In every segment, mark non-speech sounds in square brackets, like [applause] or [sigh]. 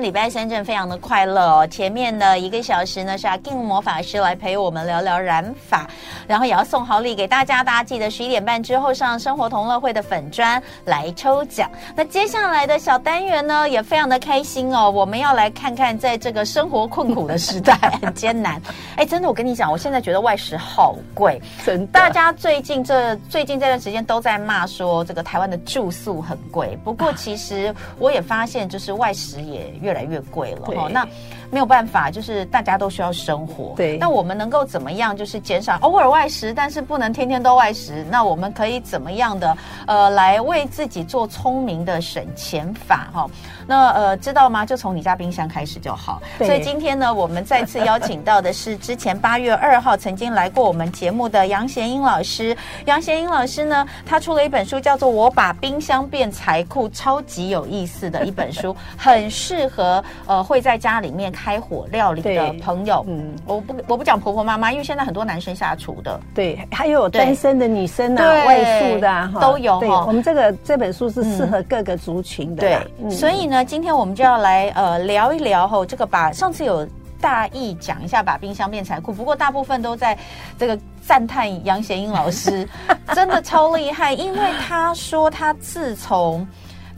天礼拜三真的非常的快乐哦。前面的一个小时呢是阿 King 魔法师来陪我们聊聊染发，然后也要送好礼给大家。大家记得十一点半之后上生活同乐会的粉砖来抽奖。那接下来的小单元呢也非常的开心哦。我们要来看看在这个生活困苦的时代很艰难。哎，真的，我跟你讲，我现在觉得外食好贵，真的。大家最近这最近这段时间都在骂说这个台湾的住宿很贵。不过其实我也发现，就是外食也越来越贵了哈。那没有办法，就是大家都需要生活。对。那我们能够怎么样？就是减少偶尔外食，但是不能天天都外食。那我们可以怎么样的呃，来为自己做聪明的省钱法哈？那呃，知道吗？就从你家冰箱开始就好。所以今天呢，我们再次邀请到的是之前八月二号曾经来过我们节目的杨贤英老师。杨贤英老师呢，他出了一本书，叫做《我把冰箱变财库》，超级有意思的一本书，很适合呃会在家里面。开火料理的朋友，嗯，我不我不讲婆婆妈妈，因为现在很多男生下厨的，对，还有单身的女生啊，外宿的啊，都有哈。我们这个这本书是适合各个族群的，对。所以呢，今天我们就要来呃聊一聊哈，这个把上次有大意讲一下把冰箱变财库，不过大部分都在这个赞叹杨贤英老师真的超厉害，因为他说他自从。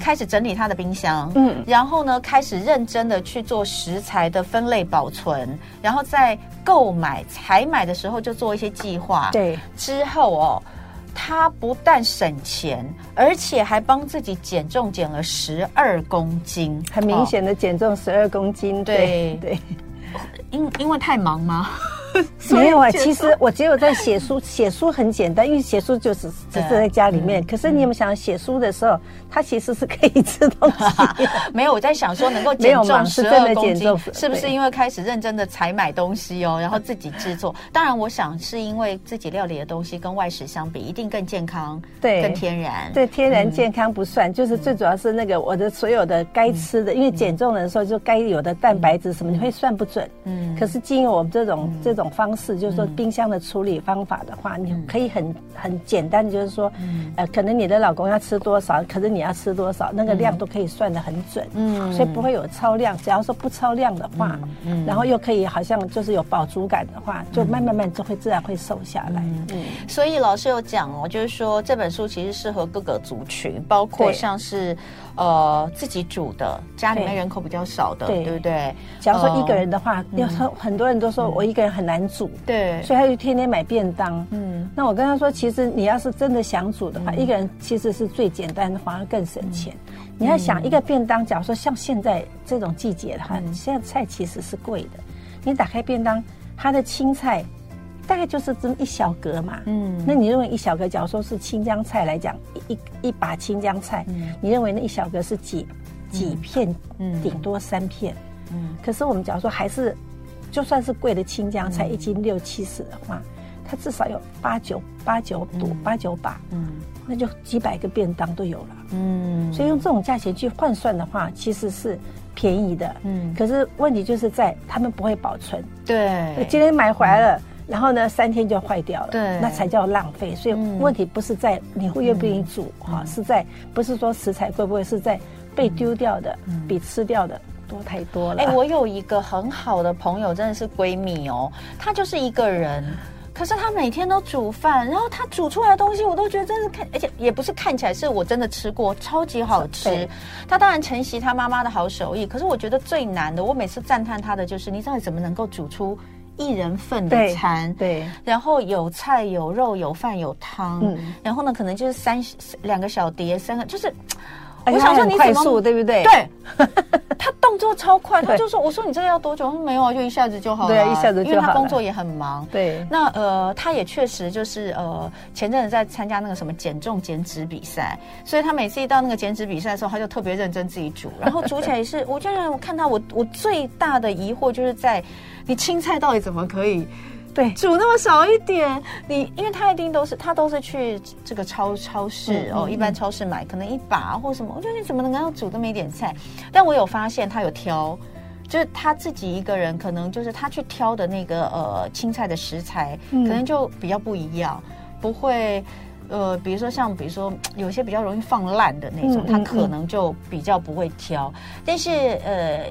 开始整理他的冰箱，嗯，然后呢，开始认真的去做食材的分类保存，然后在购买采买的时候就做一些计划，对，之后哦，他不但省钱，而且还帮自己减重减了十二公斤，很明显的减重十二公斤，哦、对对，[laughs] 因因为太忙吗？[laughs] 没有啊，其实我只有在写书，[laughs] 写书很简单，因为写书就是只是在家里面。可是你有没有想写书的时候，它其实是可以吃东西？[laughs] 没有，我在想说能够减重十二公斤，是不是因为开始认真的采买东西哦，然后自己制作？当然，我想是因为自己料理的东西跟外食相比，一定更健康，对，更天然。对，天然健康不算，就是最主要是那个我的所有的该吃的，因为减重的时候就该有的蛋白质什么，你会算不准。嗯，可是经由我们这种这种。方式就是说，冰箱的处理方法的话，你可以很很简单的，就是说，呃，可能你的老公要吃多少，可是你要吃多少，那个量都可以算得很准，嗯，所以不会有超量。只要说不超量的话，嗯，然后又可以好像就是有饱足感的话，就慢慢慢就会自然会瘦下来。嗯，所以老师有讲哦，就是说这本书其实适合各个族群，包括像是。呃，自己煮的，家里面人口比较少的，对，对不对？假如说一个人的话，要很很多人都说我一个人很难煮，对，所以他就天天买便当。嗯，那我跟他说，其实你要是真的想煮的话，一个人其实是最简单的，反而更省钱。你要想一个便当，假如说像现在这种季节的话，现在菜其实是贵的。你打开便当，它的青菜。大概就是这么一小格嘛，嗯，那你认为一小格，假如说是青江菜来讲，一一一把青江菜，嗯，你认为那一小格是几几片？嗯，顶多三片，嗯。可是我们假如说还是，就算是贵的青江菜，一斤六七十的话，它至少有八九八九朵八九把，嗯，那就几百个便当都有了，嗯。所以用这种价钱去换算的话，其实是便宜的，嗯。可是问题就是在他们不会保存，对，今天买回来了。然后呢，三天就坏掉了，对，那才叫浪费。所以问题不是在你会愿不愿意煮哈，是在不是说食材贵不贵，是在被丢掉的比吃掉的多太多了。哎，我有一个很好的朋友，真的是闺蜜哦，她就是一个人，可是她每天都煮饭，然后她煮出来的东西我都觉得真是看，而且也不是看起来，是我真的吃过，超级好吃。她当然承袭她妈妈的好手艺，可是我觉得最难的，我每次赞叹她的就是，你到底怎么能够煮出？一人份的餐，对，对，然后有菜有肉有饭有汤，嗯，然后呢，可能就是三两个小碟，三个就是，我想说你怎么对不对？对，[laughs] 他动作超快，他就说：“我说你这个要多久？”他说：“没有啊，就一下子就好了。”对，啊一下子就好了。因为他工作也很忙。对，那呃，他也确实就是呃，前阵子在参加那个什么减重减脂比赛，所以他每次一到那个减脂比赛的时候，他就特别认真自己煮，然后煮起来也是，我就让我看到我我最大的疑惑就是在。你青菜到底怎么可以对煮那么少一点？你因为他一定都是他都是去这个超超市哦，一般超市买可能一把或什么。我觉得你怎么能够煮这么一点菜？但我有发现他有挑，就是他自己一个人可能就是他去挑的那个呃青菜的食材，可能就比较不一样，不会。呃，比如说像比如说有些比较容易放烂的那种，他可能就比较不会挑。但是呃。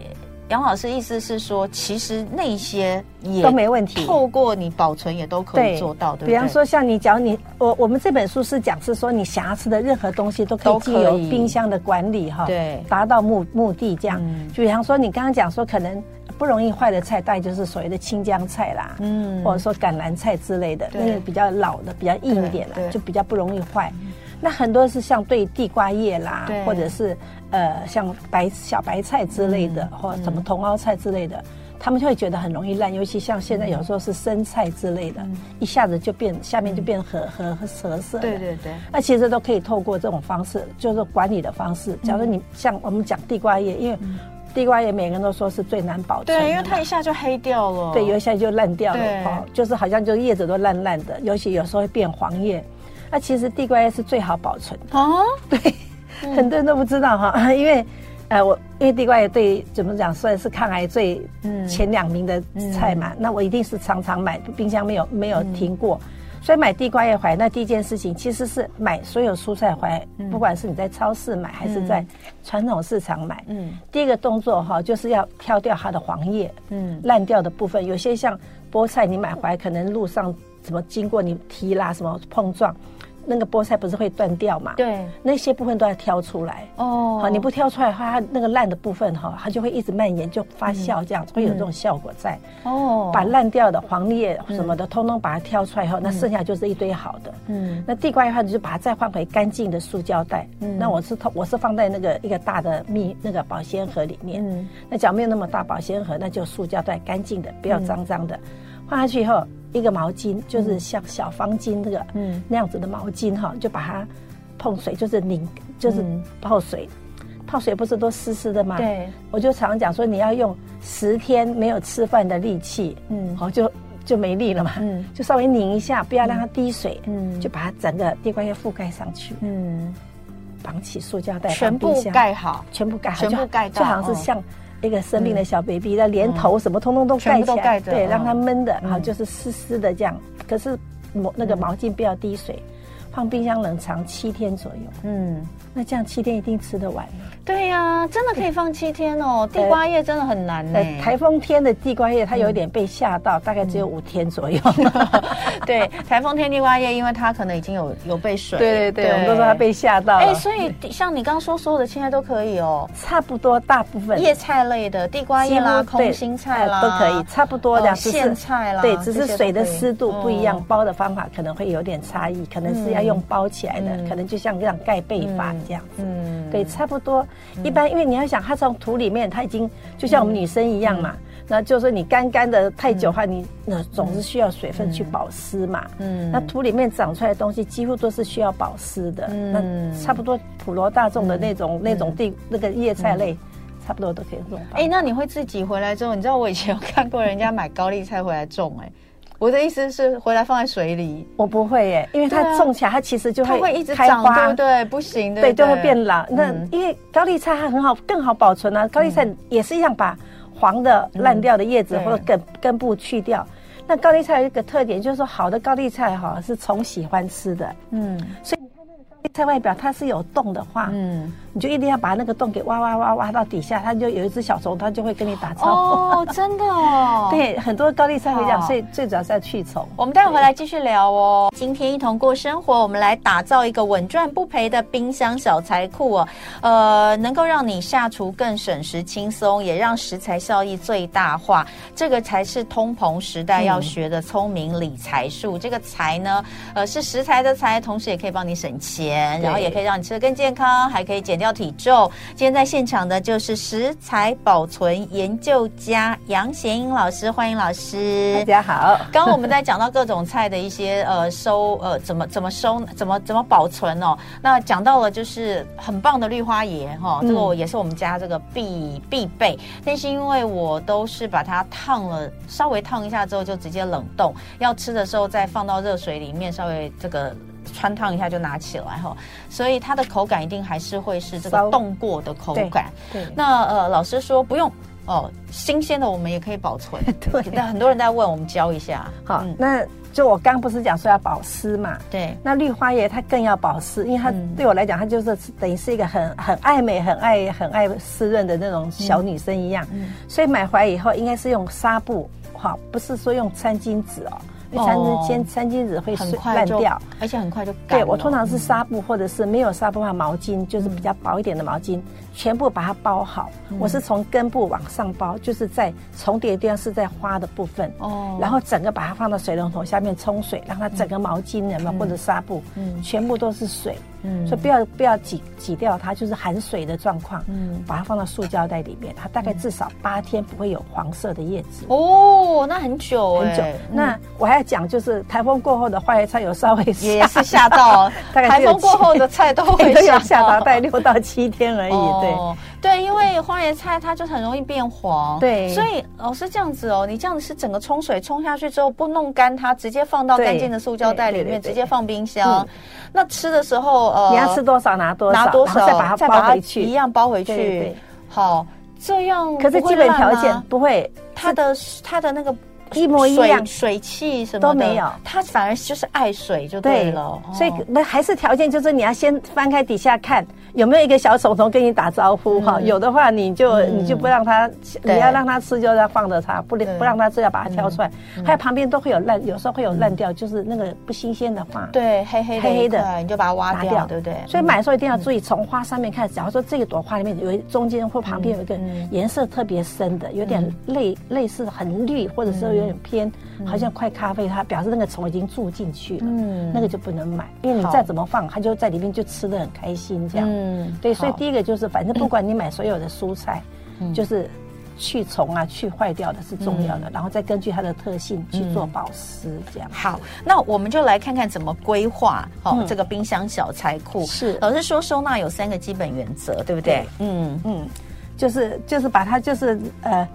杨老师意思是说，其实那些也都没问题，透过你保存也都可以做到，对，对不对？比方说，像你，假如你我我们这本书是讲是说，你想要吃的任何东西都可以经由冰箱的管理哈，对，达到目目的这样。嗯、就比方说，你刚刚讲说，可能不容易坏的菜，大概就是所谓的青江菜啦，嗯，或者说橄榄菜之类的，那个比较老的、比较硬一点的，就比较不容易坏。那很多是像对地瓜叶啦，或者是呃像白小白菜之类的，嗯、或什么茼蒿菜之类的，嗯、他们就会觉得很容易烂。尤其像现在有时候是生菜之类的，嗯、一下子就变下面就变褐褐褐色。对对对。那其实都可以透过这种方式，就是管理的方式。假如你像我们讲地瓜叶，因为地瓜叶每个人都说是最难保存，对，因为它一下就黑掉了。对，有一下就烂掉了，哦，就是好像就叶子都烂烂的，尤其有时候会变黄叶。那其实地瓜叶是最好保存的哦，[laughs] 对，嗯、很多人都不知道哈，[laughs] 因为，呃，我因为地瓜叶对怎么讲算是抗癌最前两名的菜嘛，嗯、那我一定是常常买，冰箱没有没有停过，嗯、所以买地瓜叶回来，那第一件事情其实是买所有蔬菜回来，嗯、不管是你在超市买还是在传统市场买，嗯，第一个动作哈就是要挑掉它的黄叶，嗯，烂掉的部分，有些像菠菜你买回来可能路上怎么经过你提拉什么碰撞。那个菠菜不是会断掉嘛？对，那些部分都要挑出来哦。好，你不挑出来的话，它那个烂的部分哈，它就会一直蔓延，就发酵这样子，会有这种效果在。哦，把烂掉的黄叶什么的，通通把它挑出来以后，那剩下就是一堆好的。嗯，那地瓜的话，你就把它再换回干净的塑胶袋。嗯，那我是我是放在那个一个大的密那个保鲜盒里面。嗯，那假如没有那么大保鲜盒，那就塑胶袋干净的，不要脏脏的。放下去以后。一个毛巾，就是像小方巾那个，嗯，那样子的毛巾哈，就把它碰水，就是拧，就是泡水，泡水不是都湿湿的吗？对，我就常常讲说，你要用十天没有吃饭的力气，嗯，好，就就没力了嘛，嗯，就稍微拧一下，不要让它滴水，嗯，就把它整个地瓜叶覆盖上去，嗯，绑起塑胶袋，全部盖好，全部盖好，全部盖到，就好像是像。一个生病的小 baby，那连头什么通通都盖起来，对，让它闷的，然后就是湿湿的这样。可是毛那个毛巾不要滴水，放冰箱冷藏七天左右。嗯，那这样七天一定吃得完。对呀，真的可以放七天哦。地瓜叶真的很难呢。台风天的地瓜叶，它有一点被吓到，大概只有五天左右。[laughs] 对，台风天地瓜叶，因为它可能已经有有被水。对对对，我们都说它被吓到。哎，所以像你刚刚说，所有的青菜都可以哦。差不多，大部分叶菜类的地瓜叶啦、空心菜啦都可以，差不多的。苋菜啦，对，只是水的湿度不一样，包的方法可能会有点差异，可能是要用包起来的，可能就像这样盖被法这样子。嗯，对，差不多。一般因为你要想，它从土里面，它已经就像我们女生一样嘛。那就是你干干的太久的话，你那总是需要水分去保湿嘛。嗯，那土里面长出来的东西几乎都是需要保湿的。嗯，那差不多普罗大众的那种那种地那个叶菜类，差不多都可以种。哎，那你会自己回来之后，你知道我以前有看过人家买高丽菜回来种哎。我的意思是回来放在水里，我不会耶，因为它种起来它其实就会会一直长，对不对？不行的，对，就会变老。那因为高丽菜它很好，更好保存啊。高丽菜也是一样，把黄的烂掉的叶子或者根根部去掉。那高丽菜有一个特点，就是说好的高丽菜哈是虫喜欢吃的，嗯，所以你看那个高丽。菜外表它是有洞的话，嗯，你就一定要把那个洞给挖挖挖挖到底下，它就有一只小虫，它就会跟你打招呼。哦，真的哦。[laughs] 对，很多高丽菜会这样，所以最主要是要去虫。我们待会回来继续聊哦。今天一同过生活，我们来打造一个稳赚不赔的冰箱小财库哦。呃，能够让你下厨更省时轻松，也让食材效益最大化。这个才是通膨时代要学的聪明理财术。这个财呢，呃，是食材的财，同时也可以帮你省钱。然后也可以让你吃得更健康，还可以减掉体重。今天在现场的就是食材保存研究家杨贤英老师，欢迎老师。大家好。刚刚我们在讲到各种菜的一些呃收呃怎么怎么收怎么怎么保存哦，那讲到了就是很棒的绿花椰哈、哦，这个也是我们家这个必必备。但是因为我都是把它烫了，稍微烫一下之后就直接冷冻，要吃的时候再放到热水里面稍微这个。汆烫一下就拿起来哈，所以它的口感一定还是会是这个冻过的口感。对，对那呃，老师说不用哦，新鲜的我们也可以保存。[laughs] 对，但很多人在问，我们教一下。好，嗯、那就我刚不是讲说要保湿嘛？对。那绿花叶它更要保湿，因为它对我来讲，它就是等于是一个很很爱美、很爱很爱湿润的那种小女生一样。嗯。所以买回来以后，应该是用纱布，好，不是说用餐巾纸哦。餐巾先餐巾纸会烂掉，而且很快就干。对，我通常是纱布，或者是没有纱布的话，毛巾就是比较薄一点的毛巾，全部把它包好。我是从根部往上包，就是在重叠的地方是在花的部分哦，然后整个把它放到水龙头下面冲水，让它整个毛巾有没有或者纱布，嗯，全部都是水。嗯，所以不要不要挤挤掉它，就是含水的状况。嗯，把它放到塑胶袋里面，它大概至少八天不会有黄色的叶子。哦，那很久很久。那我还要讲，就是台风过后的花椰菜有稍微也是吓到，[laughs] 大概台风过后的菜都会 [laughs] 吓到，大概六到七天而已。对对，因为花椰菜它就很容易变黄。对，所以老师这样子哦，你这样子是整个冲水冲下去之后不弄干它，直接放到干净的塑胶袋里面，直接放冰箱。那吃的时候。呃，你要吃多少拿多少，拿多少再把它包回去，一样包回去。好，这样可是基本条件不会，它的它的那个一模一样，水汽什么都没有，它反而就是爱水就对了。所以那还是条件就是你要先翻开底下看。有没有一个小虫虫跟你打招呼哈？有的话，你就你就不让它，你要让它吃，就要放着它，不不让它吃，要把它挑出来。还有旁边都会有烂，有时候会有烂掉，就是那个不新鲜的花。对，黑黑黑黑的，你就把它挖掉，对不对？所以买的时候一定要注意，从花上面看。假如说这一朵花里面有中间或旁边有一个颜色特别深的，有点类类似很绿，或者是有点偏好像快咖啡，它表示那个虫已经住进去了。嗯，那个就不能买，因为你再怎么放，它就在里面就吃的很开心这样。嗯，对，所以第一个就是，反正不管你买所有的蔬菜，嗯、就是去虫啊、去坏掉的是重要的，嗯、然后再根据它的特性去做保湿，这样、嗯。好，那我们就来看看怎么规划好、哦、这个冰箱小财库。是，老师说收纳有三个基本原则，对不对？对嗯嗯，就是就是把它就是呃。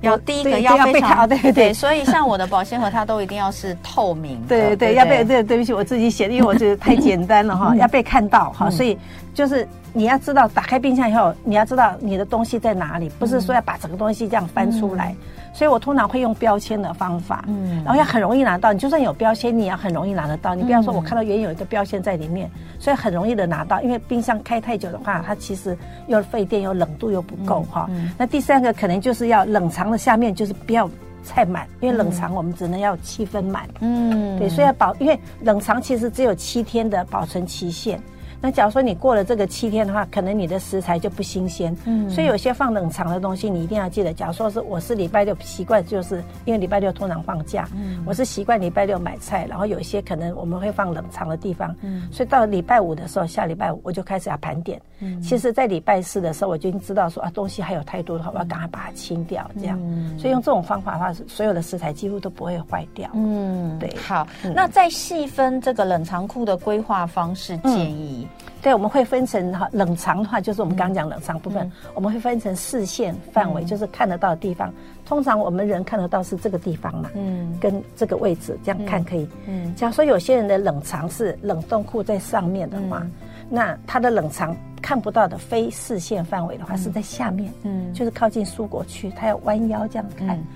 要第一个要非常对对对，所以像我的保鲜盒，它都一定要是透明。对对对，要被对对不起，我自己写的，因为我觉得太 [laughs] 简单了哈，要被看到哈，所以就是你要知道，打开冰箱以后，你要知道你的东西在哪里，不是说要把整个东西这样翻出来。所以我通常会用标签的方法，嗯，然后要很容易拿到。你就算有标签，你也要很容易拿得到。你不要说我看到原有一个标签在里面，所以很容易的拿到。因为冰箱开太久的话，它其实又费电，又冷度又不够哈。那第三个可能就是要冷藏的下面就是不要太满，因为冷藏我们只能要七分满。嗯，对，所以要保，因为冷藏其实只有七天的保存期限。那假如说你过了这个七天的话，可能你的食材就不新鲜。嗯，所以有些放冷藏的东西，你一定要记得。假如说是我是礼拜六习惯，就是因为礼拜六通常放假，嗯，我是习惯礼拜六买菜，然后有一些可能我们会放冷藏的地方，嗯，所以到礼拜五的时候，下礼拜五我就开始要盘点。嗯，其实，在礼拜四的时候，我就已经知道说啊，东西还有太多的话，我要赶快把它清掉，这样。嗯，所以用这种方法的话，所有的食材几乎都不会坏掉。嗯，对。好，那再细分这个冷藏库的规划方式建议。对，我们会分成哈冷藏的话，就是我们刚刚讲冷藏部分，嗯、我们会分成视线范围，嗯、就是看得到的地方。通常我们人看得到是这个地方嘛，嗯，跟这个位置这样看可以。嗯，假如说有些人的冷藏是冷冻库在上面的话，嗯、那他的冷藏看不到的非视线范围的话是在下面，嗯，就是靠近蔬果区，他要弯腰这样看。嗯、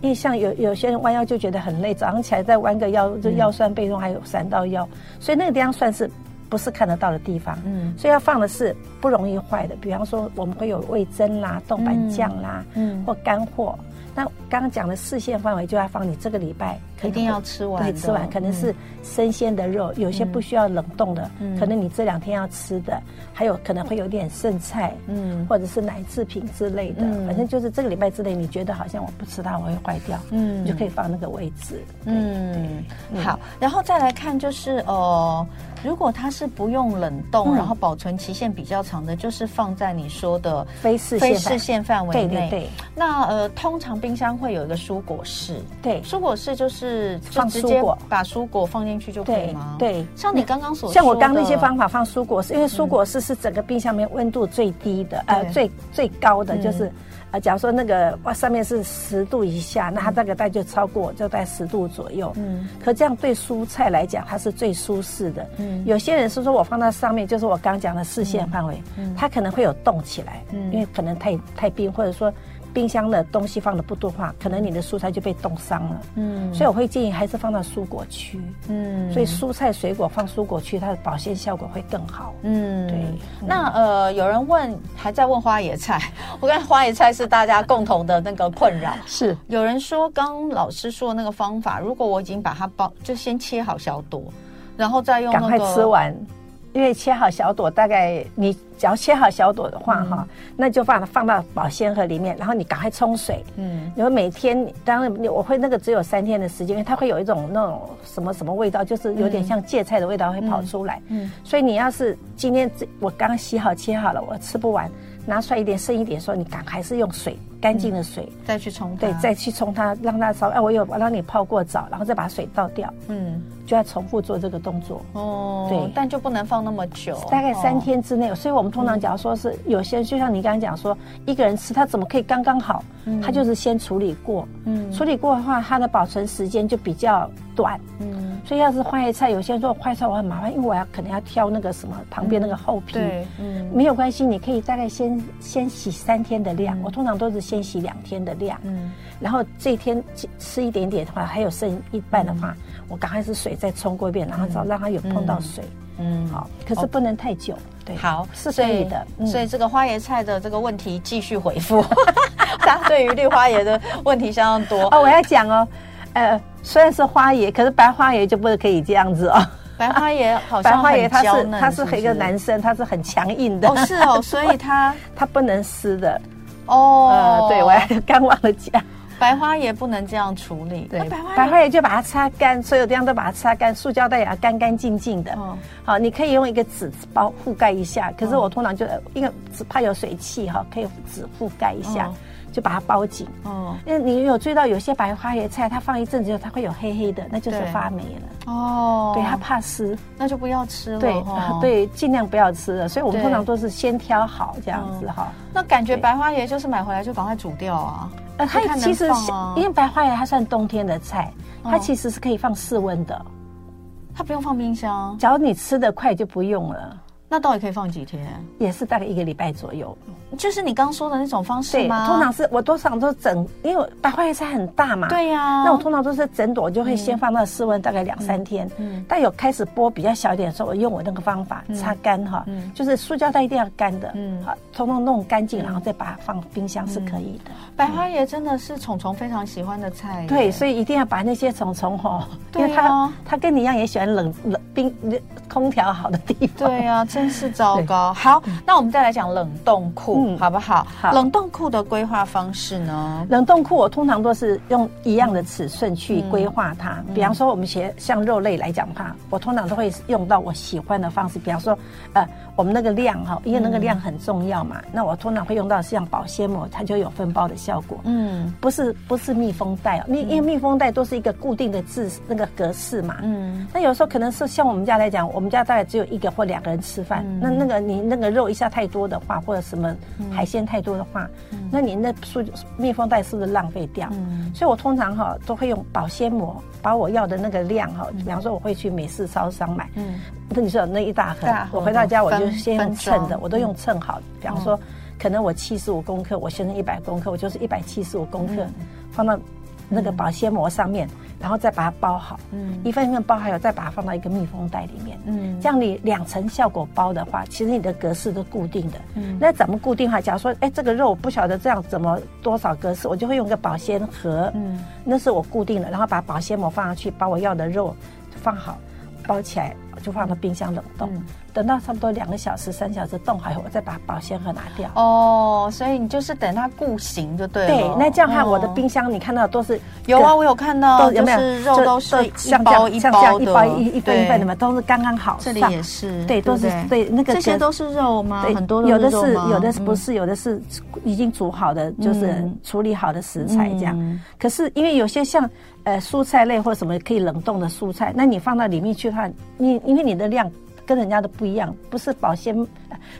因为像有有些人弯腰就觉得很累，早上起来再弯个腰，就腰酸背痛，还有闪到腰，所以那个地方算是。不是看得到的地方，嗯，所以要放的是不容易坏的，比方说我们会有味增啦、豆瓣酱啦，嗯，或干货。那刚刚讲的视线范围就要放你这个礼拜一定要吃完，对，吃完可能是生鲜的肉，有些不需要冷冻的，可能你这两天要吃的，还有可能会有点剩菜，嗯，或者是奶制品之类的，反正就是这个礼拜之内你觉得好像我不吃它我会坏掉，嗯，你就可以放那个位置，嗯，好，然后再来看就是呃。如果它是不用冷冻，然后保存期限比较长的，就是放在你说的非视非视线范围内。对对对。那呃，通常冰箱会有一个蔬果室，对，蔬果室就是放蔬果，把蔬果放进去就可以吗？对。像你刚刚所说，像我刚那些方法放蔬果室，因为蔬果室是整个冰箱里面温度最低的，呃，最最高的就是。啊，假如说那个哇上面是十度以下，那它大概就超过就在十度左右。嗯，可这样对蔬菜来讲，它是最舒适的。嗯，有些人是说我放在上面，就是我刚讲的视线范围，嗯，它可能会有冻起来，嗯，因为可能太太冰，或者说冰箱的东西放的不多的话，可能你的蔬菜就被冻伤了。嗯，所以我会建议还是放到蔬果区。嗯，所以蔬菜水果放蔬果区，它的保鲜效果会更好。嗯，对。那呃，有人问，还在问花野菜。[laughs] 我看花野菜是大家共同的那个困扰。[laughs] 是。有人说，刚老师说的那个方法，如果我已经把它包，就先切好消毒，然后再用那个。赶快吃完。因为切好小朵，大概你只要切好小朵的话，哈、嗯，那就放放到保鲜盒里面，然后你赶快冲水。嗯，你会每天，当然我会那个只有三天的时间，因为它会有一种那种什么什么味道，就是有点像芥菜的味道会跑出来。嗯，嗯，所以你要是今天我刚洗好切好了，我吃不完，拿出来一点剩一点，说你赶还是用水。干净的水、嗯、再去冲，对，再去冲它，让它稍。哎，我有让你泡过澡，然后再把水倒掉。嗯，就要重复做这个动作。哦，对，但就不能放那么久，大概三天之内。哦、所以我们通常假如说是有些，就像你刚刚讲说，一个人吃他怎么可以刚刚好？嗯，他就是先处理过。嗯，处理过的话，它的保存时间就比较短。嗯，所以要是花椰菜，有些人说花椰菜我很麻烦，因为我要可能要挑那个什么旁边那个厚皮。对，嗯，没有关系，你可以大概先先洗三天的量。我通常都是。先洗两天的量，嗯，然后这一天吃一点点的话，还有剩一半的话，嗯、我赶快是水再冲过一遍，然后只要让它有碰到水，嗯，好，可是不能太久，对，好是可以的，所以，所以这个花椰菜的这个问题继续回复，[laughs] 大家对于绿花椰的问题相当多哦。我要讲哦，呃，虽然是花椰，可是白花椰就不可以这样子哦。白花椰好像白花椰它是它是一个男生，他是很强硬的，哦，是哦，所以他他 [laughs] 不能湿的。哦、呃，对，我还刚忘了讲，白花椰不能这样处理。对，白花白花椰就把它擦干，所有地方都把它擦干，塑胶袋也要干干净净的。哦，好，你可以用一个纸包覆盖一下，可是我通常就因为只怕有水汽哈，可以纸覆盖一下。哦就把它包紧哦，因为你有注意到有些白花椰菜，它放一阵子之后它会有黑黑的，那就是发霉了哦。对，它怕湿，那就不要吃了。对、哦、对，尽量不要吃了。所以我们通常都是先挑好这样子哈。那感觉白花椰就是买回来就赶快煮掉啊。呃，它其实因为白花椰它算冬天的菜，它其实是可以放室温的，它不用放冰箱。假如你吃得快就不用了。那到底可以放几天？也是大概一个礼拜左右。就是你刚刚说的那种方式吗？对，通常是我通常都整，因为白花椰菜很大嘛。对呀、啊。那我通常都是整朵，就会先放到室温大概两三天。嗯。嗯，但有开始剥比较小一点的时候，我用我那个方法擦干哈。嗯。就是塑胶袋一定要干的。嗯。好，通通弄干净，然后再把它放冰箱是可以的。白花椰真的是虫虫非常喜欢的菜。对，所以一定要把那些虫虫哈，因为它它跟你一样也喜欢冷冷冰空调好的地方。对呀，真是糟糕。好，那我们再来讲冷冻库，好不好？好。冷冻库的规划方式呢？冷冻库我通常都是用一样的尺寸去规划它。比方说，我们学像肉类来讲的话，我通常都会用到我喜欢的方式。比方说，呃，我们那个量哈，因为那个量很重要嘛。那我通常会用到像保鲜膜，它就有分包的效果。嗯，不是不是密封袋哦，因因为密封袋都是一个固定的字那个格式嘛。嗯。那有时候可能是像我们家来讲，我们家大概只有一个或两个人吃饭，那那个。你那个肉一下太多的话，或者什么海鲜太多的话，嗯、那你那塑密封袋是不是浪费掉？嗯、所以我通常哈都会用保鲜膜，把我要的那个量哈，比方说我会去美式超商买，嗯，那你说那一大盒，我回到家我就先用称的，我都用称好。比方说，可能我七十五公克，我先生一百公克，我就是一百七十五公克，嗯、放到那个保鲜膜上面。然后再把它包好，嗯，一份一份包好有，再把它放到一个密封袋里面，嗯，这样你两层效果包的话，其实你的格式都固定的，嗯，那怎么固定哈？假如说，哎，这个肉我不晓得这样怎么多少格式，我就会用个保鲜盒，嗯，那是我固定的，然后把保鲜膜放上去，把我要的肉放好，包起来，就放到冰箱冷冻。嗯等到差不多两个小时、三小时冻好以后，我再把保鲜盒拿掉。哦，所以你就是等它固形就对了。对，那这样看我的冰箱，你看到都是有啊，我有看到，有没有肉都是一包一包，一包一一份一份的嘛，都是刚刚好。这里也是，对，都是对那个。这些都是肉吗？很多有的是，有的是不是，有的是已经煮好的，就是处理好的食材这样。可是因为有些像呃蔬菜类或什么可以冷冻的蔬菜，那你放到里面去的话，你因为你的量。跟人家的不一样，不是保鲜，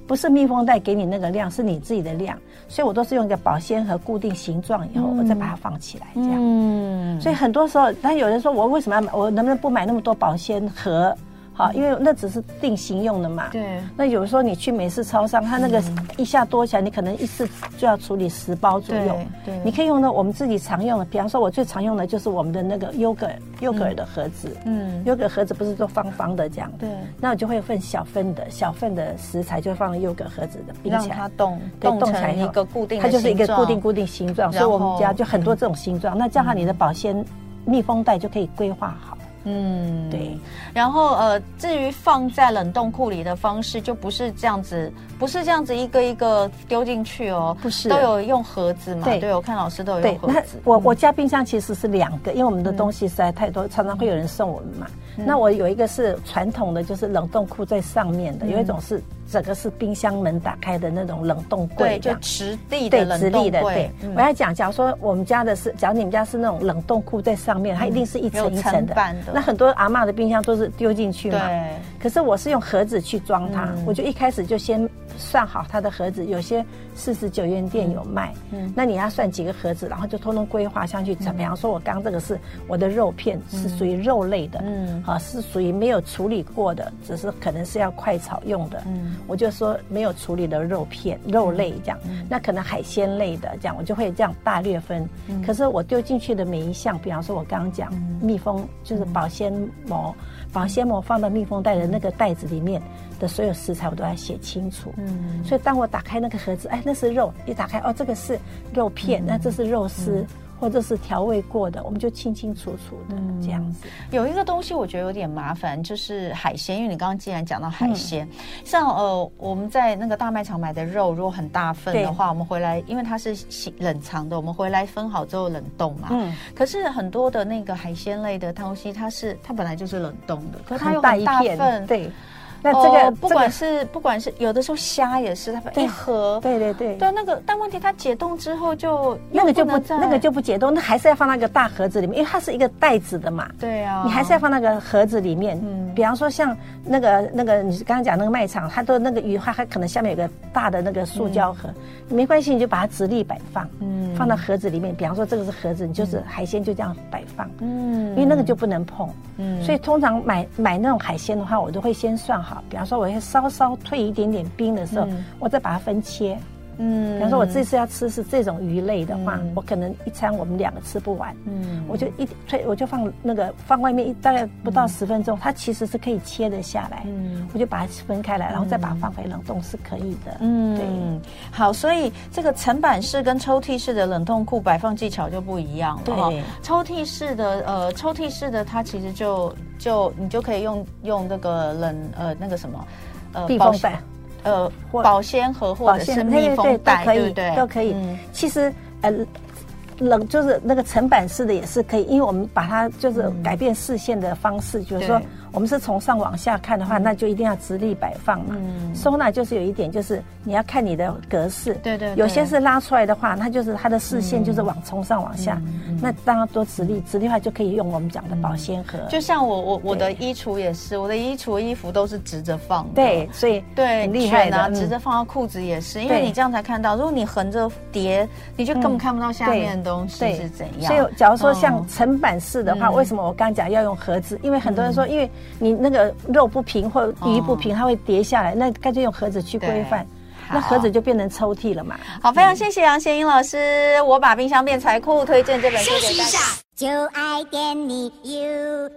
不是密封袋给你那个量，是你自己的量，所以我都是用一个保鲜盒固定形状以后，嗯、我再把它放起来，这样。嗯。所以很多时候，但有人说我为什么要买？我能不能不买那么多保鲜盒？好，因为那只是定型用的嘛。对。那有时候你去美式超商，它那个一下多起来，你可能一次就要处理十包左右。对。你可以用到我们自己常用的，比方说，我最常用的就是我们的那个优格优格的盒子。嗯。优格盒子不是都方方的这样？对。那我就会份小份的小份的食材，就放在优格盒子的冰起来。让它动，动起来一个固定，它就是一个固定固定形状。所以我们家就很多这种形状。那这样你的保鲜密封袋就可以规划好。嗯，对。然后呃，至于放在冷冻库里的方式，就不是这样子，不是这样子一个一个丢进去哦，不是，都有用盒子嘛。对，对我看老师都有用盒子。我我家冰箱其实是两个，因为我们的东西实在太多，常常会有人送我们嘛。那我有一个是传统的，就是冷冻库在上面的，有一种是。整个是冰箱门打开的那种冷冻柜，对，就直立的冷冻柜。对，直立的。对，我要讲，假如说我们家的是，假如你们家是那种冷冻库在上面，它一定是一层一层的。那很多阿妈的冰箱都是丢进去嘛。对。可是我是用盒子去装它，我就一开始就先算好它的盒子，有些四十九元店有卖。嗯。那你要算几个盒子，然后就通通规划上去。怎么样说，我刚刚这个是我的肉片，是属于肉类的。嗯。啊，是属于没有处理过的，只是可能是要快炒用的。嗯。我就说没有处理的肉片、肉类这样，那可能海鲜类的这样，我就会这样大略分。可是我丢进去的每一项，比方说我刚刚讲密封，就是保鲜膜，保鲜膜放到密封袋的那个袋子里面的所有食材，我都要写清楚。嗯，所以当我打开那个盒子，哎，那是肉，一打开哦，这个是肉片，那这是肉丝。或者是调味过的，我们就清清楚楚的这样子。有一个东西我觉得有点麻烦，就是海鲜。因为你刚刚既然讲到海鲜，像呃我们在那个大卖场买的肉，如果很大份的话，我们回来，因为它是冷藏的，我们回来分好之后冷冻嘛。嗯。可是很多的那个海鲜类的东西，它是它本来就是冷冻的，可是它又很大份，对。那这个不管是不管是有的时候虾也是，它一盒，对对对，对那个，但问题它解冻之后就那个就不那个就不解冻，那还是要放那个大盒子里面，因为它是一个袋子的嘛。对啊，你还是要放那个盒子里面。嗯，比方说像那个那个你刚刚讲那个卖场，它都那个鱼，它还可能下面有个大的那个塑胶盒，没关系，你就把它直立摆放，嗯，放到盒子里面。比方说这个是盒子，你就是海鲜就这样摆放，嗯，因为那个就不能碰，嗯，所以通常买买那种海鲜的话，我都会先算好。好，比方说，我要稍稍退一点点冰的时候，嗯、我再把它分切。嗯，比方说，我这次要吃是这种鱼类的话，嗯、我可能一餐我们两个吃不完。嗯，我就一推，我就放那个放外面一大概不到十分钟，嗯、它其实是可以切得下来。嗯，我就把它分开来，然后再把它放回冷冻是可以的。嗯，对。好，所以这个层板式跟抽屉式的冷冻库摆放技巧就不一样了。对，抽屉式的呃，抽屉式的它其实就就你就可以用用那个冷呃那个什么呃避风袋。呃，保鲜盒或者是密封袋，对不对？都可以。其实，呃，冷就是那个层板式的也是可以，因为我们把它就是改变视线的方式，就是说。我们是从上往下看的话，那就一定要直立摆放嘛。收纳就是有一点，就是你要看你的格式。对对。有些是拉出来的话，那就是它的视线就是往从上往下。那当然多直立，直立的话就可以用我们讲的保鲜盒。就像我我我的衣橱也是，我的衣橱衣服都是直着放的。对，所以对很厉害的，直着放到裤子也是，因为你这样才看到。如果你横着叠，你就根本看不到下面的东西是怎样。所以假如说像层板式的话，为什么我刚讲要用盒子？因为很多人说，因为你那个肉不平或鱼不平，它会跌下来。那干脆用盒子去规范，那盒子就变成抽屉了嘛。好，非常谢谢杨先英老师。我把冰箱变财库推荐这本书给大家。休息一下。就爱点你 UFO。